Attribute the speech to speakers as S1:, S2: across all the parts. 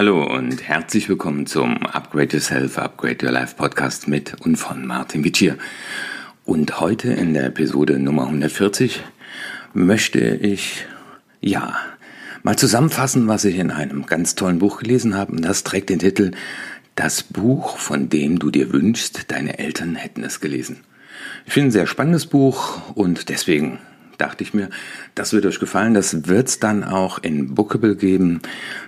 S1: Hallo und herzlich willkommen zum Upgrade Yourself, Upgrade Your Life Podcast mit und von Martin Witschier. Und heute in der Episode Nummer 140 möchte ich, ja, mal zusammenfassen, was ich in einem ganz tollen Buch gelesen habe. Und das trägt den Titel Das Buch, von dem du dir wünschst, deine Eltern hätten es gelesen. Ich finde ein sehr spannendes Buch und deswegen dachte ich mir, das wird euch gefallen. Das wird es dann auch in Bookable geben.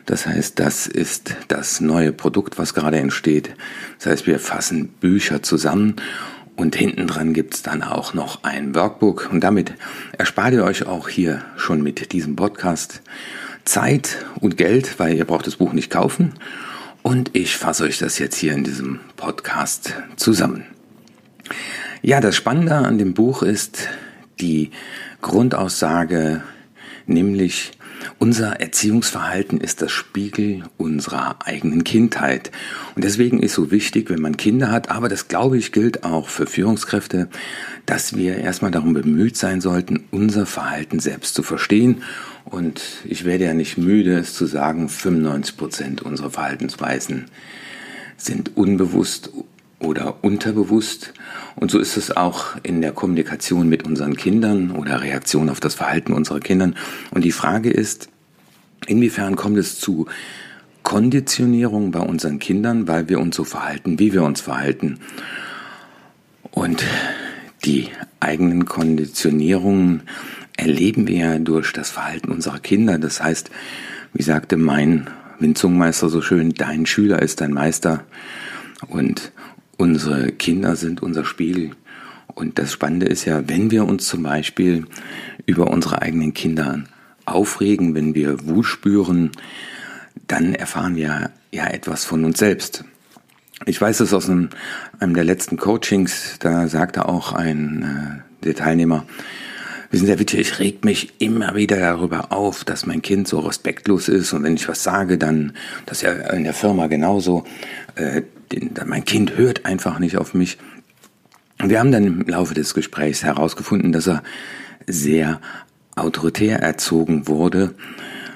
S1: Das heißt, das ist das neue Produkt, was gerade entsteht. Das heißt, wir fassen Bücher zusammen und hinten dran gibt's dann auch noch ein Workbook. Und damit erspart ihr euch auch hier schon mit diesem Podcast Zeit und Geld, weil ihr braucht das Buch nicht kaufen. Und ich fasse euch das jetzt hier in diesem Podcast zusammen. Ja, das Spannende an dem Buch ist die Grundaussage, nämlich unser Erziehungsverhalten ist das Spiegel unserer eigenen Kindheit. Und deswegen ist so wichtig, wenn man Kinder hat, aber das glaube ich gilt auch für Führungskräfte, dass wir erstmal darum bemüht sein sollten, unser Verhalten selbst zu verstehen. Und ich werde ja nicht müde, es zu sagen, 95 Prozent unserer Verhaltensweisen sind unbewusst oder unterbewusst. Und so ist es auch in der Kommunikation mit unseren Kindern oder Reaktion auf das Verhalten unserer Kindern. Und die Frage ist, inwiefern kommt es zu Konditionierung bei unseren Kindern, weil wir uns so verhalten, wie wir uns verhalten. Und die eigenen Konditionierungen erleben wir durch das Verhalten unserer Kinder. Das heißt, wie sagte mein Winzungmeister so schön, dein Schüler ist dein Meister. Und Unsere Kinder sind unser Spiegel. Und das Spannende ist ja, wenn wir uns zum Beispiel über unsere eigenen Kinder aufregen, wenn wir Wut spüren, dann erfahren wir ja etwas von uns selbst. Ich weiß es aus einem, einem der letzten Coachings, da sagte auch ein äh, der Teilnehmer, Wissen Sie, Herr Witte, ich reg mich immer wieder darüber auf, dass mein Kind so respektlos ist und wenn ich was sage, dann, das ist ja in der Firma genauso, äh, mein Kind hört einfach nicht auf mich. Wir haben dann im Laufe des Gesprächs herausgefunden, dass er sehr autoritär erzogen wurde.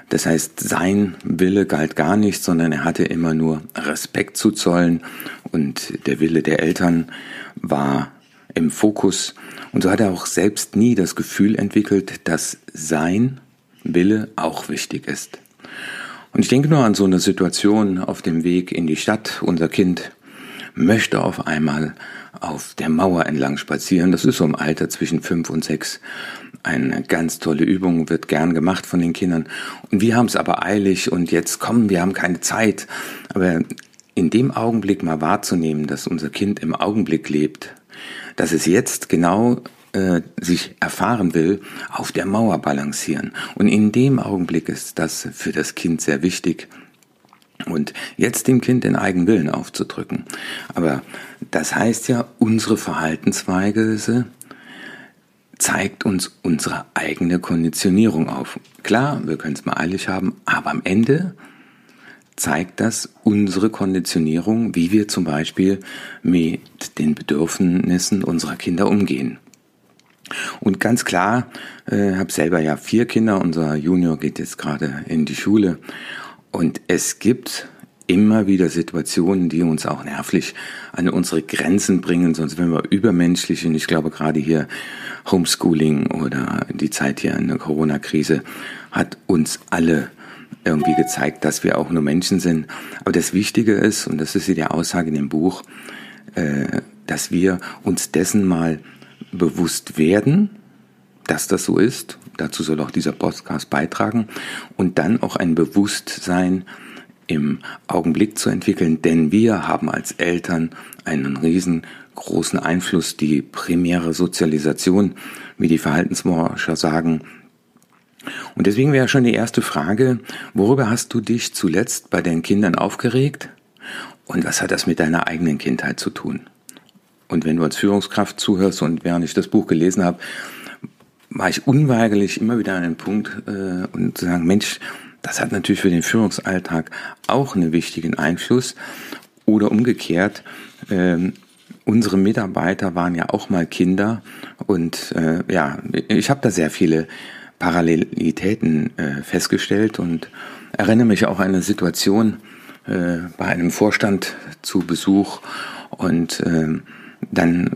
S1: Das heißt, sein Wille galt gar nicht, sondern er hatte immer nur Respekt zu zollen und der Wille der Eltern war im Fokus. Und so hat er auch selbst nie das Gefühl entwickelt, dass sein Wille auch wichtig ist. Und ich denke nur an so eine Situation auf dem Weg in die Stadt. Unser Kind möchte auf einmal auf der Mauer entlang spazieren. Das ist so im Alter zwischen fünf und sechs. Eine ganz tolle Übung, wird gern gemacht von den Kindern. Und wir haben es aber eilig und jetzt kommen, wir haben keine Zeit. Aber in dem Augenblick mal wahrzunehmen, dass unser Kind im Augenblick lebt, dass es jetzt genau äh, sich erfahren will, auf der Mauer balancieren. Und in dem Augenblick ist das für das Kind sehr wichtig. Und jetzt dem Kind den eigenen Willen aufzudrücken. Aber das heißt ja, unsere Verhaltensweise zeigt uns unsere eigene Konditionierung auf. Klar, wir können es mal eilig haben, aber am Ende zeigt das unsere Konditionierung, wie wir zum Beispiel mit den Bedürfnissen unserer Kinder umgehen. Und ganz klar, äh, habe selber ja vier Kinder, unser Junior geht jetzt gerade in die Schule. Und es gibt immer wieder Situationen, die uns auch nervlich an unsere Grenzen bringen, sonst wären wir übermenschlich. Und ich glaube gerade hier Homeschooling oder die Zeit hier in der Corona-Krise hat uns alle irgendwie gezeigt, dass wir auch nur Menschen sind. Aber das Wichtige ist, und das ist die Aussage in dem Buch, äh, dass wir uns dessen mal bewusst werden, dass das so ist. Dazu soll auch dieser Podcast beitragen. Und dann auch ein Bewusstsein im Augenblick zu entwickeln, denn wir haben als Eltern einen riesengroßen Einfluss, die primäre Sozialisation, wie die Verhaltensforscher sagen. Und deswegen wäre schon die erste Frage, worüber hast du dich zuletzt bei deinen Kindern aufgeregt? Und was hat das mit deiner eigenen Kindheit zu tun? Und wenn du als Führungskraft zuhörst und während ich das Buch gelesen habe, war ich unweigerlich immer wieder an den Punkt äh, und zu sagen, Mensch, das hat natürlich für den Führungsalltag auch einen wichtigen Einfluss. Oder umgekehrt, äh, unsere Mitarbeiter waren ja auch mal Kinder und äh, ja, ich habe da sehr viele Parallelitäten äh, festgestellt und erinnere mich auch an eine Situation, äh, bei einem Vorstand zu Besuch und äh, dann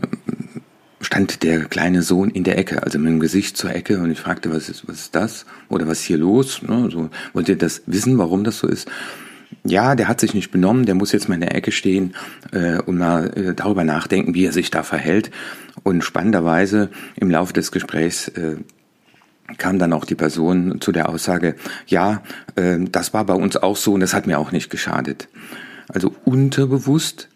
S1: stand der kleine Sohn in der Ecke, also mit dem Gesicht zur Ecke und ich fragte, was ist, was ist das? Oder was ist hier los? Ne? So, wollt ihr das wissen, warum das so ist? Ja, der hat sich nicht benommen, der muss jetzt mal in der Ecke stehen äh, und mal äh, darüber nachdenken, wie er sich da verhält. Und spannenderweise im Laufe des Gesprächs äh, kam dann auch die Person zu der Aussage, ja, äh, das war bei uns auch so und das hat mir auch nicht geschadet. Also unterbewusst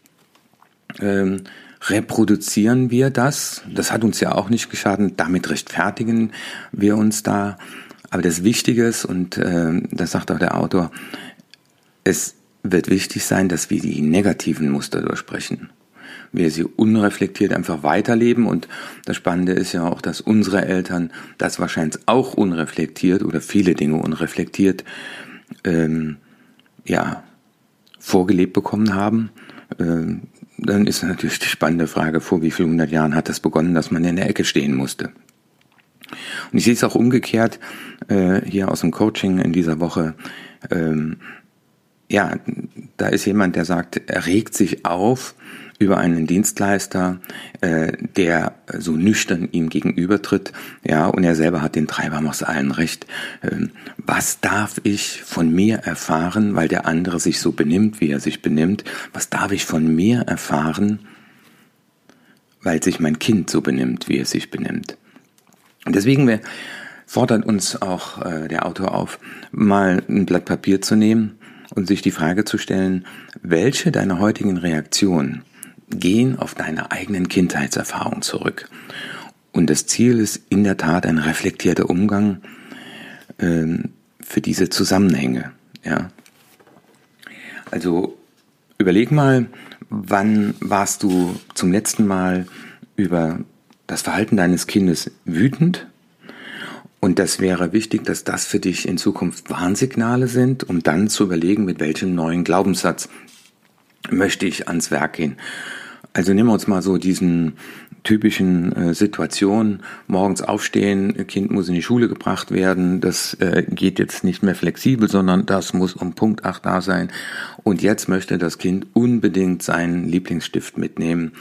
S1: ähm, reproduzieren wir das. Das hat uns ja auch nicht geschadet. Damit rechtfertigen wir uns da. Aber das Wichtige ist, und äh, das sagt auch der Autor, es wird wichtig sein, dass wir die negativen Muster durchsprechen. Wir sie unreflektiert einfach weiterleben. Und das Spannende ist ja auch, dass unsere Eltern das wahrscheinlich auch unreflektiert oder viele Dinge unreflektiert ähm, ja, vorgelebt bekommen haben. Ähm, dann ist natürlich die spannende Frage, vor wie vielen hundert Jahren hat das begonnen, dass man in der Ecke stehen musste. Und ich sehe es auch umgekehrt äh, hier aus dem Coaching in dieser Woche. Ähm, ja, da ist jemand, der sagt, er regt sich auf, über einen Dienstleister, äh, der so nüchtern ihm gegenübertritt, ja, und er selber hat den Treiber aus allen recht. Ähm, was darf ich von mir erfahren, weil der andere sich so benimmt, wie er sich benimmt? Was darf ich von mir erfahren, weil sich mein Kind so benimmt, wie es sich benimmt? Und deswegen fordert uns auch äh, der Autor auf, mal ein Blatt Papier zu nehmen und sich die Frage zu stellen, welche deiner heutigen Reaktionen gehen auf deine eigenen Kindheitserfahrungen zurück. Und das Ziel ist in der Tat ein reflektierter Umgang ähm, für diese Zusammenhänge. Ja. Also überleg mal, wann warst du zum letzten Mal über das Verhalten deines Kindes wütend? Und das wäre wichtig, dass das für dich in Zukunft Warnsignale sind, um dann zu überlegen, mit welchem neuen Glaubenssatz möchte ich ans Werk gehen. Also nehmen wir uns mal so diesen typischen äh, Situationen, morgens aufstehen, Kind muss in die Schule gebracht werden, das äh, geht jetzt nicht mehr flexibel, sondern das muss um Punkt 8 da sein. Und jetzt möchte das Kind unbedingt seinen Lieblingsstift mitnehmen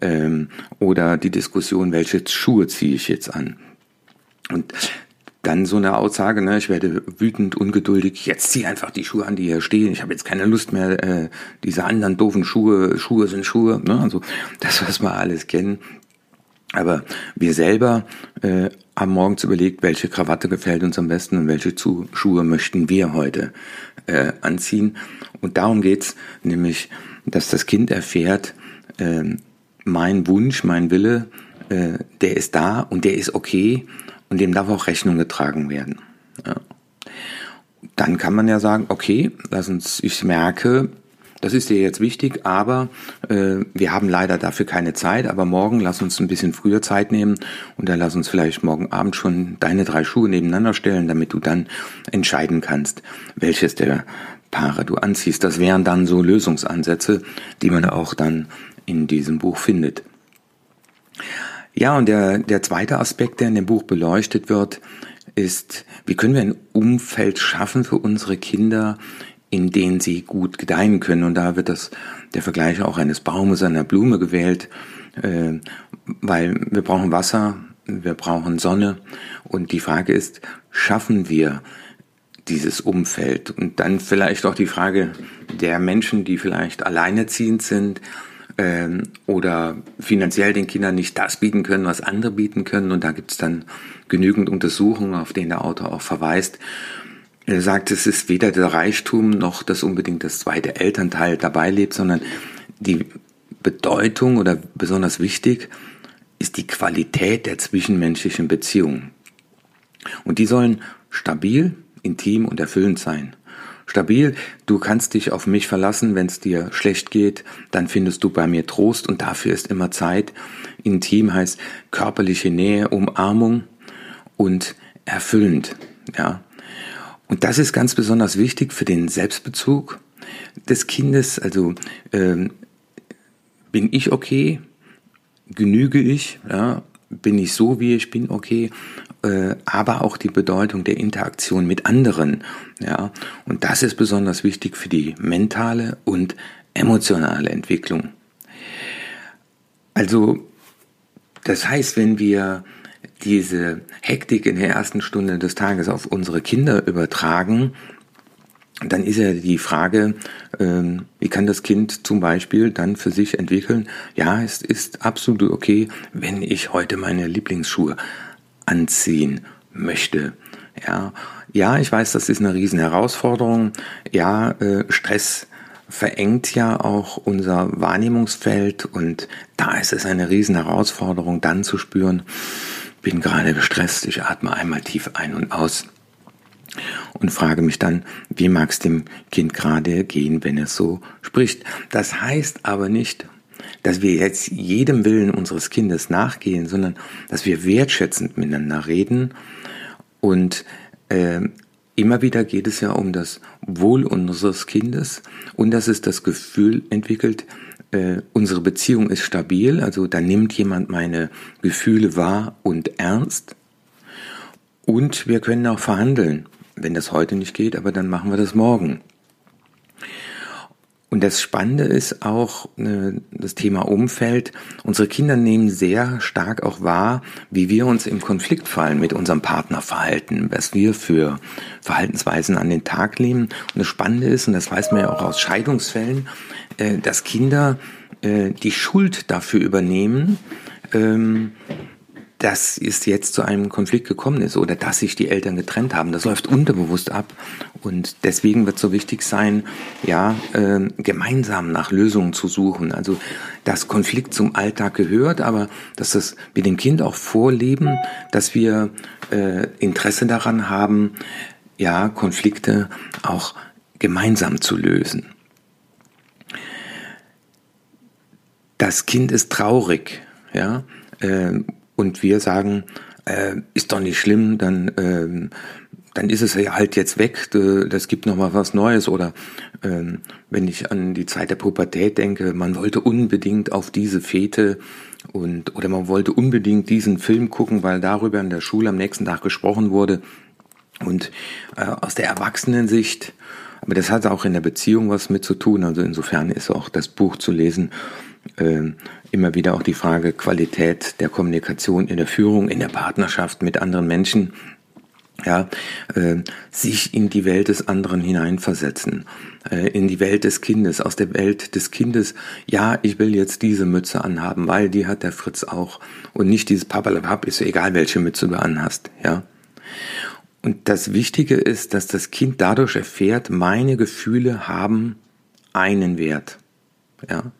S1: ähm, oder die Diskussion, welche Schuhe ziehe ich jetzt an. Und dann so eine Aussage, ne, ich werde wütend, ungeduldig, jetzt zieh einfach die Schuhe an, die hier stehen, ich habe jetzt keine Lust mehr, äh, diese anderen doofen Schuhe, Schuhe sind Schuhe, ne, also das, was wir alles kennen. Aber wir selber äh, haben morgens überlegt, welche Krawatte gefällt uns am besten und welche zu Schuhe möchten wir heute äh, anziehen. Und darum geht's, nämlich, dass das Kind erfährt, äh, mein Wunsch, mein Wille, äh, der ist da und der ist okay und dem darf auch Rechnung getragen werden. Ja. Dann kann man ja sagen, okay, lass uns, ich merke, das ist dir jetzt wichtig, aber äh, wir haben leider dafür keine Zeit. Aber morgen lass uns ein bisschen früher Zeit nehmen und dann lass uns vielleicht morgen Abend schon deine drei Schuhe nebeneinander stellen, damit du dann entscheiden kannst, welches der Paare du anziehst. Das wären dann so Lösungsansätze, die man auch dann in diesem Buch findet. Ja, und der, der zweite Aspekt, der in dem Buch beleuchtet wird, ist, wie können wir ein Umfeld schaffen für unsere Kinder, in denen sie gut gedeihen können. Und da wird das, der Vergleich auch eines Baumes, einer Blume gewählt, äh, weil wir brauchen Wasser, wir brauchen Sonne. Und die Frage ist, schaffen wir dieses Umfeld? Und dann vielleicht auch die Frage der Menschen, die vielleicht alleinerziehend sind, ähm, oder finanziell den Kindern nicht das bieten können, was andere bieten können. Und da gibt es dann genügend Untersuchungen, auf denen der Autor auch verweist. Er sagt, es ist weder der Reichtum noch das unbedingt das zweite Elternteil dabei lebt, sondern die Bedeutung oder besonders wichtig ist die Qualität der zwischenmenschlichen Beziehungen. Und die sollen stabil, intim und erfüllend sein stabil. Du kannst dich auf mich verlassen, wenn es dir schlecht geht, dann findest du bei mir Trost und dafür ist immer Zeit. Intim heißt körperliche Nähe, Umarmung und erfüllend, ja. Und das ist ganz besonders wichtig für den Selbstbezug des Kindes. Also ähm, bin ich okay? Genüge ich? Ja? Bin ich so, wie ich bin, okay? Äh, aber auch die Bedeutung der Interaktion mit anderen. Ja, und das ist besonders wichtig für die mentale und emotionale Entwicklung. Also, das heißt, wenn wir diese Hektik in der ersten Stunde des Tages auf unsere Kinder übertragen, dann ist ja die Frage, ähm, wie kann das Kind zum Beispiel dann für sich entwickeln, ja, es ist absolut okay, wenn ich heute meine Lieblingsschuhe anziehen möchte. Ja, ja, ich weiß, das ist eine riesen Herausforderung. Ja, äh, Stress verengt ja auch unser Wahrnehmungsfeld und da ist es eine riesen Herausforderung, dann zu spüren, bin gerade gestresst, ich atme einmal tief ein und aus und frage mich dann, wie mag es dem Kind gerade gehen, wenn es so spricht. Das heißt aber nicht, dass wir jetzt jedem Willen unseres Kindes nachgehen, sondern dass wir wertschätzend miteinander reden. Und äh, immer wieder geht es ja um das Wohl unseres Kindes und dass es das Gefühl entwickelt, äh, unsere Beziehung ist stabil, also da nimmt jemand meine Gefühle wahr und ernst. Und wir können auch verhandeln. Wenn das heute nicht geht, aber dann machen wir das morgen. Und das Spannende ist auch äh, das Thema Umfeld. Unsere Kinder nehmen sehr stark auch wahr, wie wir uns im Konfliktfall mit unserem Partner verhalten, was wir für Verhaltensweisen an den Tag legen. Und das Spannende ist, und das weiß man ja auch aus Scheidungsfällen, äh, dass Kinder äh, die Schuld dafür übernehmen, ähm, dass es jetzt zu einem Konflikt gekommen ist oder dass sich die Eltern getrennt haben. Das läuft unterbewusst ab. Und deswegen wird so wichtig sein, ja, äh, gemeinsam nach Lösungen zu suchen. Also, dass Konflikt zum Alltag gehört, aber dass das wir dem Kind auch vorleben, dass wir äh, Interesse daran haben, ja, Konflikte auch gemeinsam zu lösen. Das Kind ist traurig, ja, äh, und wir sagen, äh, ist doch nicht schlimm, dann, äh, dann ist es ja halt jetzt weg, das gibt noch mal was Neues. Oder äh, wenn ich an die Zeit der Pubertät denke, man wollte unbedingt auf diese Fete und oder man wollte unbedingt diesen Film gucken, weil darüber in der Schule am nächsten Tag gesprochen wurde. Und äh, aus der Erwachsenensicht, aber das hat auch in der Beziehung was mit zu tun. Also insofern ist auch das Buch zu lesen äh, immer wieder auch die Frage Qualität der Kommunikation in der Führung, in der Partnerschaft mit anderen Menschen. Ja, äh, sich in die Welt des anderen hineinversetzen, äh, in die Welt des Kindes, aus der Welt des Kindes. Ja, ich will jetzt diese Mütze anhaben, weil die hat der Fritz auch und nicht dieses Papalapap, ist egal, welche Mütze du anhast. Ja, und das Wichtige ist, dass das Kind dadurch erfährt, meine Gefühle haben einen Wert. Ja,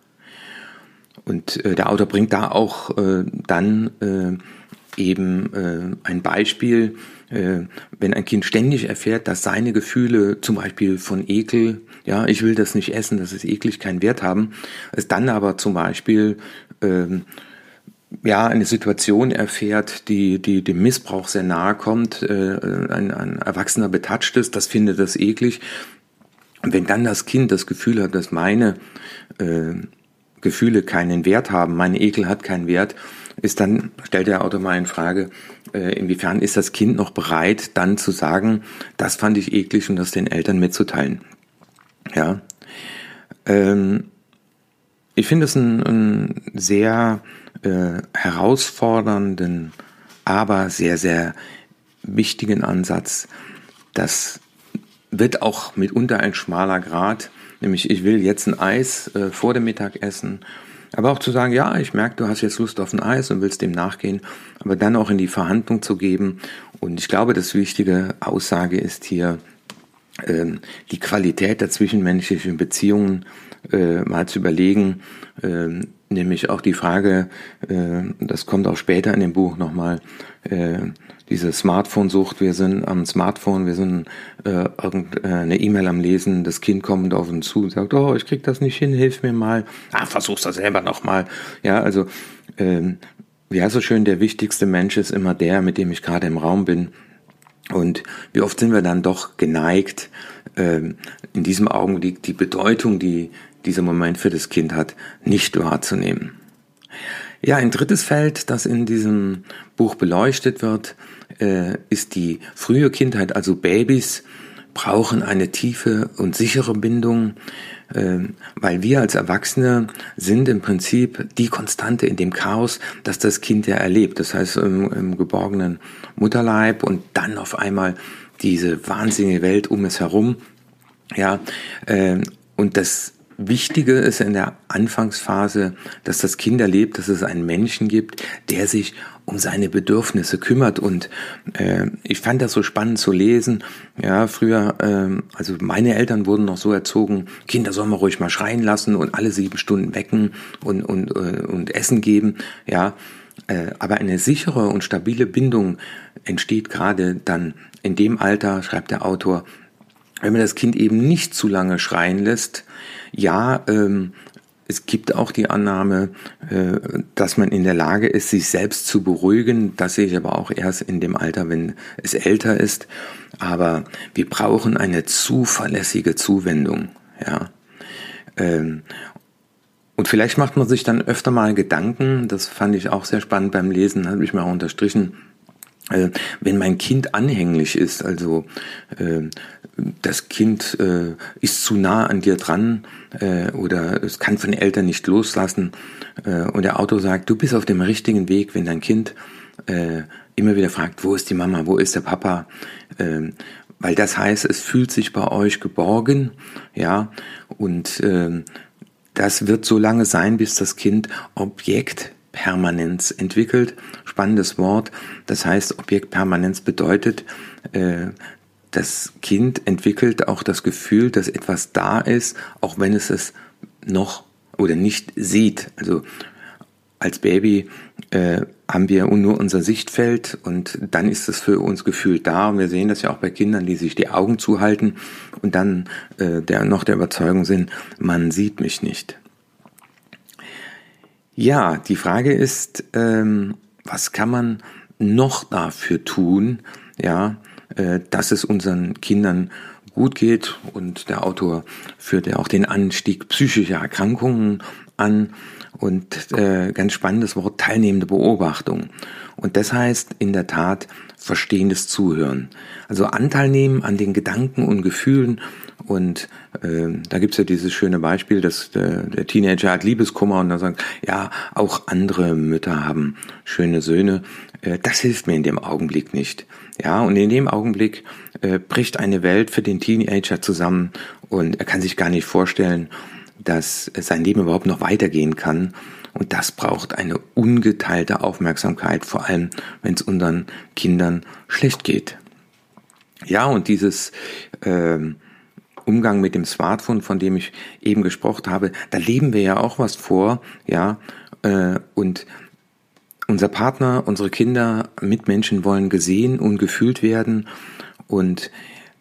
S1: und äh, der Autor bringt da auch äh, dann äh, eben äh, ein Beispiel, äh, wenn ein Kind ständig erfährt, dass seine Gefühle zum Beispiel von Ekel, ja, ich will das nicht essen, das ist eklig, keinen Wert haben, es dann aber zum Beispiel äh, ja, eine Situation erfährt, die, die dem Missbrauch sehr nahe kommt, äh, ein, ein Erwachsener betatscht ist, das findet das eklig. Und wenn dann das Kind das Gefühl hat, dass meine äh, Gefühle keinen Wert haben, mein Ekel hat keinen Wert, ist dann, stellt der Autor mal in Frage, äh, inwiefern ist das Kind noch bereit, dann zu sagen, das fand ich eklig und das den Eltern mitzuteilen. Ja. Ähm, ich finde es einen, einen sehr äh, herausfordernden, aber sehr, sehr wichtigen Ansatz. Das wird auch mitunter ein schmaler Grad, Nämlich, ich will jetzt ein Eis äh, vor dem Mittagessen. Aber auch zu sagen, ja, ich merke, du hast jetzt Lust auf ein Eis und willst dem nachgehen, aber dann auch in die Verhandlung zu geben. Und ich glaube, das wichtige Aussage ist hier, ähm, die Qualität der zwischenmenschlichen Beziehungen äh, mal zu überlegen, äh, nämlich auch die Frage, äh, das kommt auch später in dem Buch nochmal, äh, diese Smartphone-Sucht, wir sind am Smartphone, wir sind äh, irgendeine E-Mail am Lesen, das Kind kommt auf uns zu und sagt, oh, ich krieg das nicht hin, hilf mir mal. Ah, versuch's das selber nochmal. Ja, also ähm, wie heißt so schön, der wichtigste Mensch ist immer der, mit dem ich gerade im Raum bin. Und wie oft sind wir dann doch geneigt, ähm, in diesem Augenblick die Bedeutung, die dieser Moment für das Kind hat, nicht wahrzunehmen. Ja, ein drittes Feld, das in diesem Buch beleuchtet wird, äh, ist die frühe Kindheit, also Babys, brauchen eine tiefe und sichere Bindung, äh, weil wir als Erwachsene sind im Prinzip die Konstante in dem Chaos, das das Kind ja erlebt. Das heißt, im, im geborgenen Mutterleib und dann auf einmal diese wahnsinnige Welt um es herum. Ja, äh, und das Wichtige ist in der Anfangsphase, dass das Kind erlebt, dass es einen Menschen gibt, der sich um seine Bedürfnisse kümmert. Und äh, ich fand das so spannend zu lesen. Ja, früher, äh, also meine Eltern wurden noch so erzogen, Kinder sollen wir ruhig mal schreien lassen und alle sieben Stunden wecken und, und, äh, und Essen geben. Ja, äh, aber eine sichere und stabile Bindung entsteht gerade dann in dem Alter, schreibt der Autor, wenn man das Kind eben nicht zu lange schreien lässt, ja, ähm, es gibt auch die Annahme, äh, dass man in der Lage ist, sich selbst zu beruhigen. Das sehe ich aber auch erst in dem Alter, wenn es älter ist. Aber wir brauchen eine zuverlässige Zuwendung. Ja. Ähm, und vielleicht macht man sich dann öfter mal Gedanken, das fand ich auch sehr spannend beim Lesen, habe ich mal unterstrichen, äh, wenn mein Kind anhänglich ist, also äh, das Kind äh, ist zu nah an dir dran äh, oder es kann von den Eltern nicht loslassen äh, und der Autor sagt, du bist auf dem richtigen Weg, wenn dein Kind äh, immer wieder fragt, wo ist die Mama, wo ist der Papa, äh, weil das heißt, es fühlt sich bei euch geborgen, ja, und äh, das wird so lange sein, bis das Kind Objektpermanenz entwickelt. Spannendes Wort. Das heißt, Objektpermanenz bedeutet, äh, das Kind entwickelt auch das Gefühl, dass etwas da ist, auch wenn es es noch oder nicht sieht. Also als Baby äh, haben wir nur unser Sichtfeld und dann ist es für uns gefühlt da. Und wir sehen das ja auch bei Kindern, die sich die Augen zuhalten und dann äh, der, noch der Überzeugung sind, man sieht mich nicht. Ja, die Frage ist, ähm, was kann man noch dafür tun, ja, dass es unseren Kindern gut geht. Und der Autor führt ja auch den Anstieg psychischer Erkrankungen an. Und äh, ganz spannendes Wort, teilnehmende Beobachtung. Und das heißt in der Tat verstehendes Zuhören. Also Anteil nehmen an den Gedanken und Gefühlen. Und äh, da gibt's ja dieses schöne Beispiel, dass der, der Teenager hat Liebeskummer und dann sagt, ja, auch andere Mütter haben schöne Söhne. Äh, das hilft mir in dem Augenblick nicht. Ja, und in dem Augenblick äh, bricht eine Welt für den Teenager zusammen und er kann sich gar nicht vorstellen, dass sein Leben überhaupt noch weitergehen kann. Und das braucht eine ungeteilte Aufmerksamkeit, vor allem wenn es unseren Kindern schlecht geht. Ja, und dieses äh, Umgang mit dem Smartphone, von dem ich eben gesprochen habe, da leben wir ja auch was vor, ja, äh, und unser Partner, unsere Kinder, Mitmenschen wollen gesehen und gefühlt werden und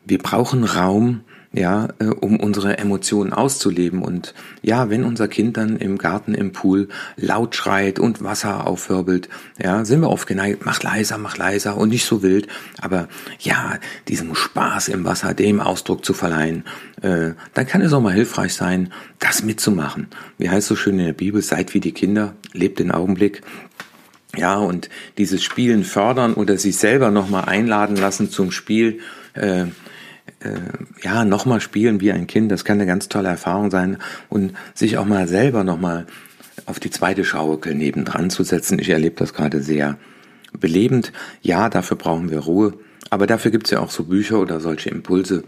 S1: wir brauchen Raum, ja, äh, um unsere Emotionen auszuleben. Und ja, wenn unser Kind dann im Garten, im Pool laut schreit und Wasser aufwirbelt, ja, sind wir oft geneigt, mach leiser, mach leiser und nicht so wild. Aber ja, diesem Spaß im Wasser, dem Ausdruck zu verleihen, äh, dann kann es auch mal hilfreich sein, das mitzumachen. Wie heißt so schön in der Bibel, seid wie die Kinder, lebt den Augenblick. Ja, und dieses Spielen fördern oder sich selber nochmal einladen lassen zum Spiel, äh, äh, ja, nochmal spielen wie ein Kind, das kann eine ganz tolle Erfahrung sein und sich auch mal selber nochmal auf die zweite Schaukel nebendran zu setzen. Ich erlebe das gerade sehr belebend. Ja, dafür brauchen wir Ruhe, aber dafür gibt's ja auch so Bücher oder solche Impulse,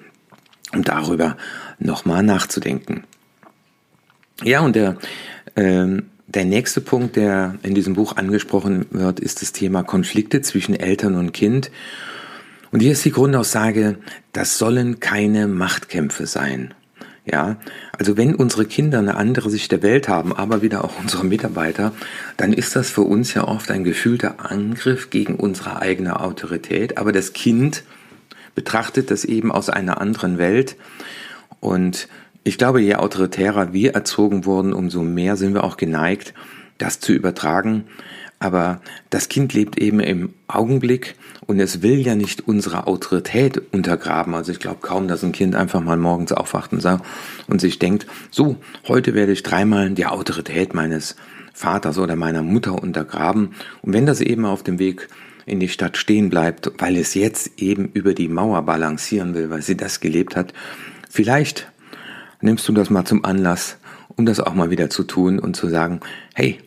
S1: um darüber nochmal nachzudenken. Ja, und der ähm, der nächste Punkt, der in diesem Buch angesprochen wird, ist das Thema Konflikte zwischen Eltern und Kind. Und hier ist die Grundaussage, das sollen keine Machtkämpfe sein. Ja, also wenn unsere Kinder eine andere Sicht der Welt haben, aber wieder auch unsere Mitarbeiter, dann ist das für uns ja oft ein gefühlter Angriff gegen unsere eigene Autorität. Aber das Kind betrachtet das eben aus einer anderen Welt und ich glaube, je autoritärer wir erzogen wurden, umso mehr sind wir auch geneigt, das zu übertragen. Aber das Kind lebt eben im Augenblick und es will ja nicht unsere Autorität untergraben. Also ich glaube kaum, dass ein Kind einfach mal morgens aufwacht und, sagt, und sich denkt, so, heute werde ich dreimal die Autorität meines Vaters oder meiner Mutter untergraben. Und wenn das eben auf dem Weg in die Stadt stehen bleibt, weil es jetzt eben über die Mauer balancieren will, weil sie das gelebt hat. Vielleicht nimmst du das mal zum Anlass, um das auch mal wieder zu tun und zu sagen, hey,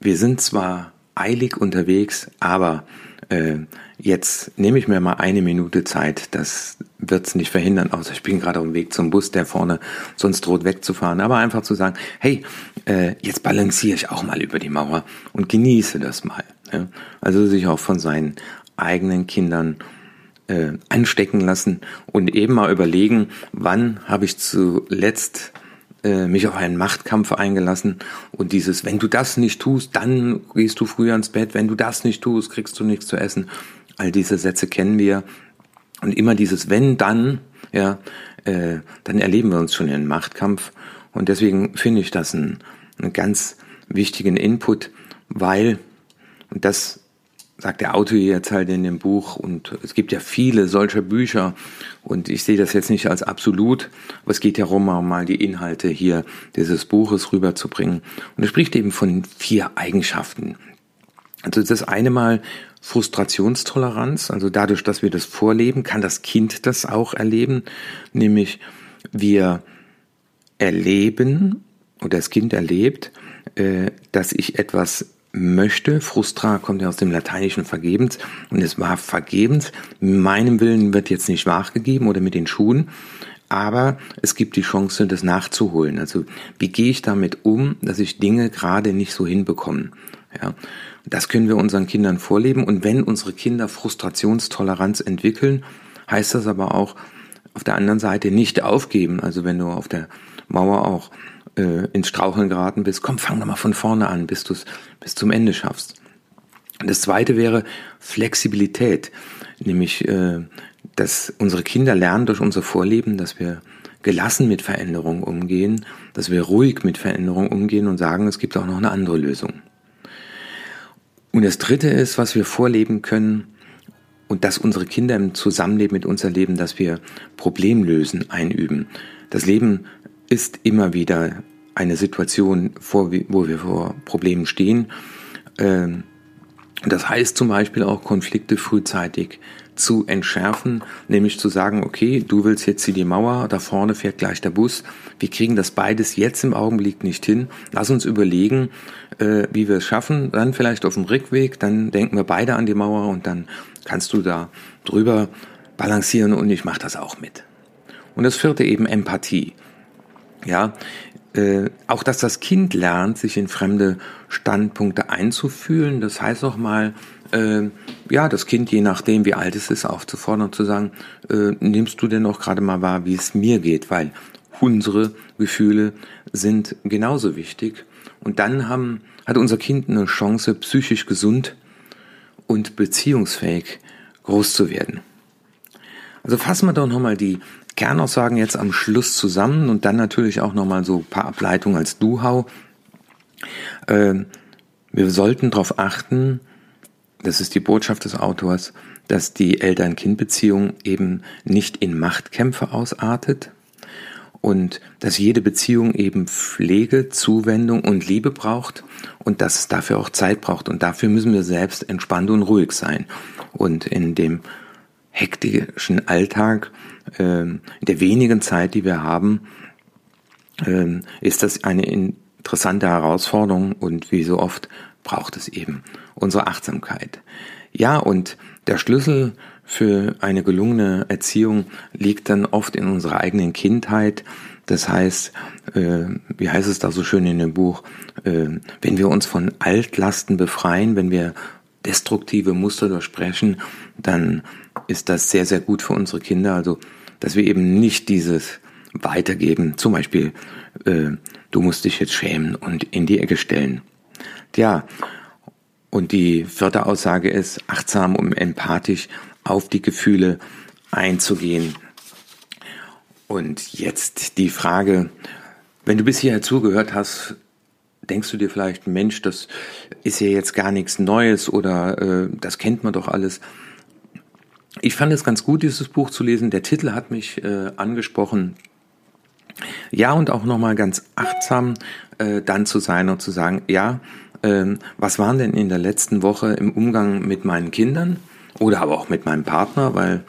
S1: wir sind zwar eilig unterwegs, aber äh, jetzt nehme ich mir mal eine Minute Zeit, das wird es nicht verhindern, außer ich bin gerade auf dem Weg zum Bus, der vorne sonst droht wegzufahren, aber einfach zu sagen, hey, äh, jetzt balanciere ich auch mal über die Mauer und genieße das mal. Ja? Also sich auch von seinen eigenen Kindern äh, anstecken lassen und eben mal überlegen, wann habe ich zuletzt äh, mich auf einen Machtkampf eingelassen und dieses, wenn du das nicht tust, dann gehst du früher ins Bett, wenn du das nicht tust, kriegst du nichts zu essen. All diese Sätze kennen wir und immer dieses wenn dann, ja, äh, dann erleben wir uns schon in Machtkampf und deswegen finde ich das einen, einen ganz wichtigen Input, weil und das sagt der Autor jetzt halt in dem Buch und es gibt ja viele solcher Bücher und ich sehe das jetzt nicht als absolut, aber es geht ja darum, mal die Inhalte hier dieses Buches rüberzubringen. Und er spricht eben von vier Eigenschaften. Also das eine mal Frustrationstoleranz, also dadurch, dass wir das vorleben, kann das Kind das auch erleben, nämlich wir erleben oder das Kind erlebt, äh, dass ich etwas möchte. Frustra kommt ja aus dem lateinischen vergebens und es war vergebens. Meinem Willen wird jetzt nicht nachgegeben oder mit den Schuhen, aber es gibt die Chance, das nachzuholen. Also wie gehe ich damit um, dass ich Dinge gerade nicht so hinbekomme? Ja, das können wir unseren Kindern vorleben und wenn unsere Kinder Frustrationstoleranz entwickeln, heißt das aber auch auf der anderen Seite nicht aufgeben. Also wenn du auf der Mauer auch äh, ins Straucheln geraten bist, komm, fang doch mal von vorne an, bis du es bis zum Ende schaffst. Das zweite wäre Flexibilität, nämlich, äh, dass unsere Kinder lernen durch unser Vorleben, dass wir gelassen mit Veränderungen umgehen, dass wir ruhig mit Veränderungen umgehen und sagen, es gibt auch noch eine andere Lösung. Und das dritte ist, was wir vorleben können, und dass unsere Kinder im Zusammenleben mit uns erleben, dass wir Problemlösen einüben. Das Leben ist immer wieder eine Situation, vor, wo wir vor Problemen stehen. Ähm, das heißt zum Beispiel auch Konflikte frühzeitig zu entschärfen, nämlich zu sagen, okay, du willst jetzt hier die Mauer, da vorne fährt gleich der Bus, wir kriegen das beides jetzt im Augenblick nicht hin, lass uns überlegen, äh, wie wir es schaffen, dann vielleicht auf dem Rückweg, dann denken wir beide an die Mauer und dann kannst du da drüber balancieren und ich mache das auch mit. Und das vierte eben Empathie. Ja, äh, auch dass das Kind lernt, sich in fremde Standpunkte einzufühlen. Das heißt auch mal, äh, ja, das Kind, je nachdem, wie alt es ist, aufzufordern und zu sagen, äh, nimmst du denn auch gerade mal wahr, wie es mir geht, weil unsere Gefühle sind genauso wichtig. Und dann haben, hat unser Kind eine Chance, psychisch gesund und beziehungsfähig groß zu werden. Also fassen wir doch nochmal die Kernaussagen jetzt am Schluss zusammen und dann natürlich auch nochmal so ein paar Ableitungen als Du-Hau. Ähm, wir sollten darauf achten, das ist die Botschaft des Autors, dass die Eltern-Kind-Beziehung eben nicht in Machtkämpfe ausartet und dass jede Beziehung eben Pflege, Zuwendung und Liebe braucht und dass es dafür auch Zeit braucht und dafür müssen wir selbst entspannt und ruhig sein. Und in dem hektischen Alltag, in der wenigen Zeit, die wir haben, äh, ist das eine interessante Herausforderung und wie so oft braucht es eben unsere Achtsamkeit. Ja, und der Schlüssel für eine gelungene Erziehung liegt dann oft in unserer eigenen Kindheit. Das heißt, äh, wie heißt es da so schön in dem Buch, äh, wenn wir uns von Altlasten befreien, wenn wir destruktive Muster durchbrechen, dann ist das sehr, sehr gut für unsere Kinder. Also, dass wir eben nicht dieses weitergeben, zum Beispiel, äh, du musst dich jetzt schämen und in die Ecke stellen. Ja, und die vierte Aussage ist, achtsam und empathisch auf die Gefühle einzugehen. Und jetzt die Frage, wenn du bis hierher zugehört hast, denkst du dir vielleicht, Mensch, das ist ja jetzt gar nichts Neues oder äh, das kennt man doch alles. Ich fand es ganz gut, dieses Buch zu lesen. Der Titel hat mich äh, angesprochen. Ja, und auch nochmal ganz achtsam äh, dann zu sein und zu sagen, ja, ähm, was waren denn in der letzten Woche im Umgang mit meinen Kindern oder aber auch mit meinem Partner, weil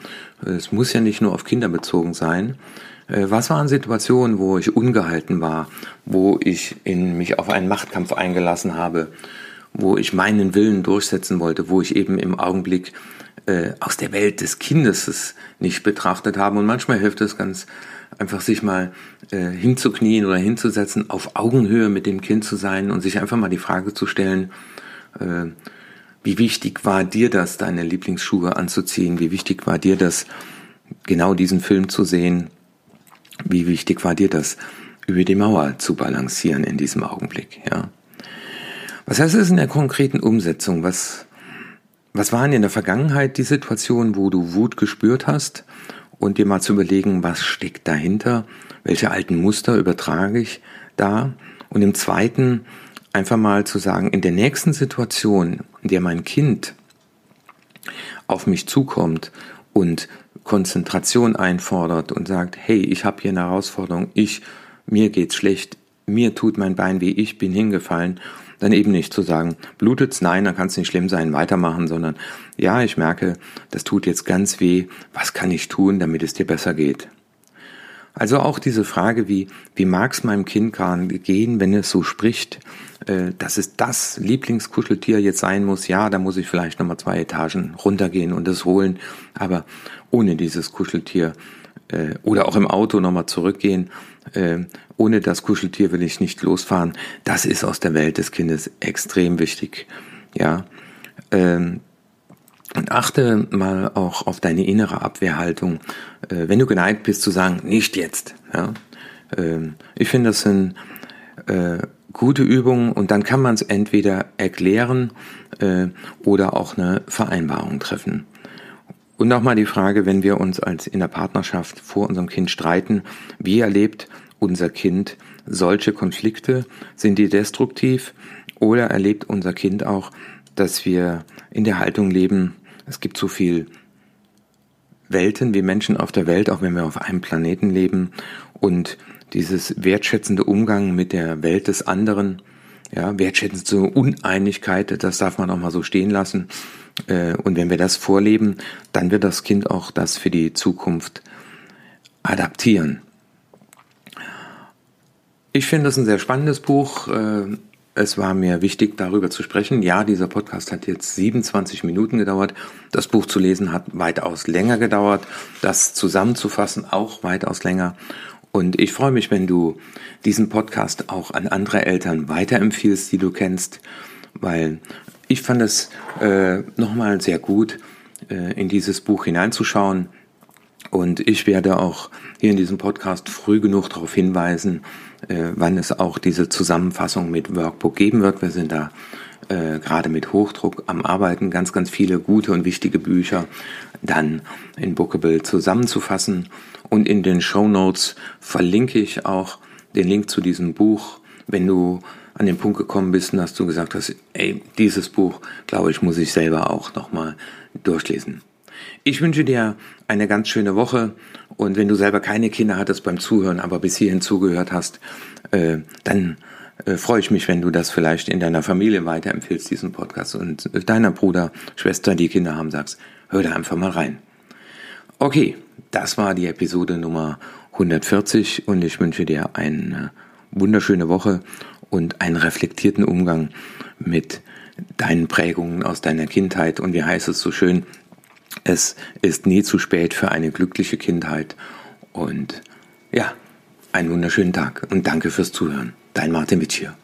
S1: äh, es muss ja nicht nur auf Kinder bezogen sein. Äh, was waren Situationen, wo ich ungehalten war, wo ich in mich auf einen Machtkampf eingelassen habe, wo ich meinen Willen durchsetzen wollte, wo ich eben im Augenblick äh, aus der Welt des Kindes es nicht betrachtet habe. Und manchmal hilft es ganz einfach, sich mal äh, hinzuknien oder hinzusetzen, auf Augenhöhe mit dem Kind zu sein und sich einfach mal die Frage zu stellen, äh, wie wichtig war dir das, deine Lieblingsschuhe anzuziehen? Wie wichtig war dir das, genau diesen Film zu sehen? Wie wichtig war dir das, über die Mauer zu balancieren in diesem Augenblick? Ja. Was heißt es in der konkreten Umsetzung? Was, was waren in der Vergangenheit die Situationen, wo du Wut gespürt hast? Und dir mal zu überlegen, was steckt dahinter? Welche alten Muster übertrage ich da? Und im zweiten einfach mal zu sagen, in der nächsten Situation, in der mein Kind auf mich zukommt und Konzentration einfordert und sagt, hey, ich habe hier eine Herausforderung, ich, mir geht's schlecht, mir tut mein Bein weh, ich bin hingefallen dann eben nicht zu sagen, blutet's? Nein, dann kann es nicht schlimm sein, weitermachen, sondern ja, ich merke, das tut jetzt ganz weh, was kann ich tun, damit es dir besser geht? Also auch diese Frage, wie, wie mag es meinem Kind gehen, wenn es so spricht, äh, dass es das Lieblingskuscheltier jetzt sein muss, ja, da muss ich vielleicht nochmal zwei Etagen runtergehen und es holen, aber ohne dieses Kuscheltier äh, oder auch im Auto nochmal zurückgehen. Äh, ohne das Kuscheltier will ich nicht losfahren. Das ist aus der Welt des Kindes extrem wichtig. Ja. Ähm, und achte mal auch auf deine innere Abwehrhaltung. Äh, wenn du geneigt bist zu sagen, nicht jetzt. Ja. Ähm, ich finde, das sind äh, gute Übungen und dann kann man es entweder erklären äh, oder auch eine Vereinbarung treffen. Und nochmal die Frage, wenn wir uns als in der Partnerschaft vor unserem Kind streiten, wie erlebt unser Kind solche Konflikte? Sind die destruktiv? Oder erlebt unser Kind auch, dass wir in der Haltung leben, es gibt so viel Welten wie Menschen auf der Welt, auch wenn wir auf einem Planeten leben und dieses wertschätzende Umgang mit der Welt des anderen, ja, wertschätzende Uneinigkeit, das darf man auch mal so stehen lassen. Äh, und wenn wir das vorleben, dann wird das Kind auch das für die Zukunft adaptieren. Ich finde es ein sehr spannendes Buch. Äh, es war mir wichtig, darüber zu sprechen. Ja, dieser Podcast hat jetzt 27 Minuten gedauert. Das Buch zu lesen hat weitaus länger gedauert. Das zusammenzufassen auch weitaus länger. Und ich freue mich, wenn du diesen Podcast auch an andere Eltern weiterempfiehlst, die du kennst, weil ich fand es äh, nochmal sehr gut, äh, in dieses Buch hineinzuschauen. Und ich werde auch hier in diesem Podcast früh genug darauf hinweisen, äh, wann es auch diese Zusammenfassung mit Workbook geben wird. Wir sind da äh, gerade mit Hochdruck am Arbeiten, ganz, ganz viele gute und wichtige Bücher dann in Bookable zusammenzufassen. Und in den Show Notes verlinke ich auch den Link zu diesem Buch, wenn du an den Punkt gekommen bist und dass du gesagt hast, ey, dieses Buch, glaube ich, muss ich selber auch nochmal durchlesen. Ich wünsche dir eine ganz schöne Woche und wenn du selber keine Kinder hattest beim Zuhören, aber bis hierhin zugehört hast, äh, dann äh, freue ich mich, wenn du das vielleicht in deiner Familie weiterempfehlst, diesen Podcast und deiner Bruder, Schwester, die Kinder haben, sagst, hör da einfach mal rein. Okay, das war die Episode Nummer 140 und ich wünsche dir eine wunderschöne Woche und einen reflektierten Umgang mit deinen Prägungen aus deiner Kindheit. Und wie heißt es so schön, es ist nie zu spät für eine glückliche Kindheit. Und ja, einen wunderschönen Tag und danke fürs Zuhören. Dein Martin Witsch hier.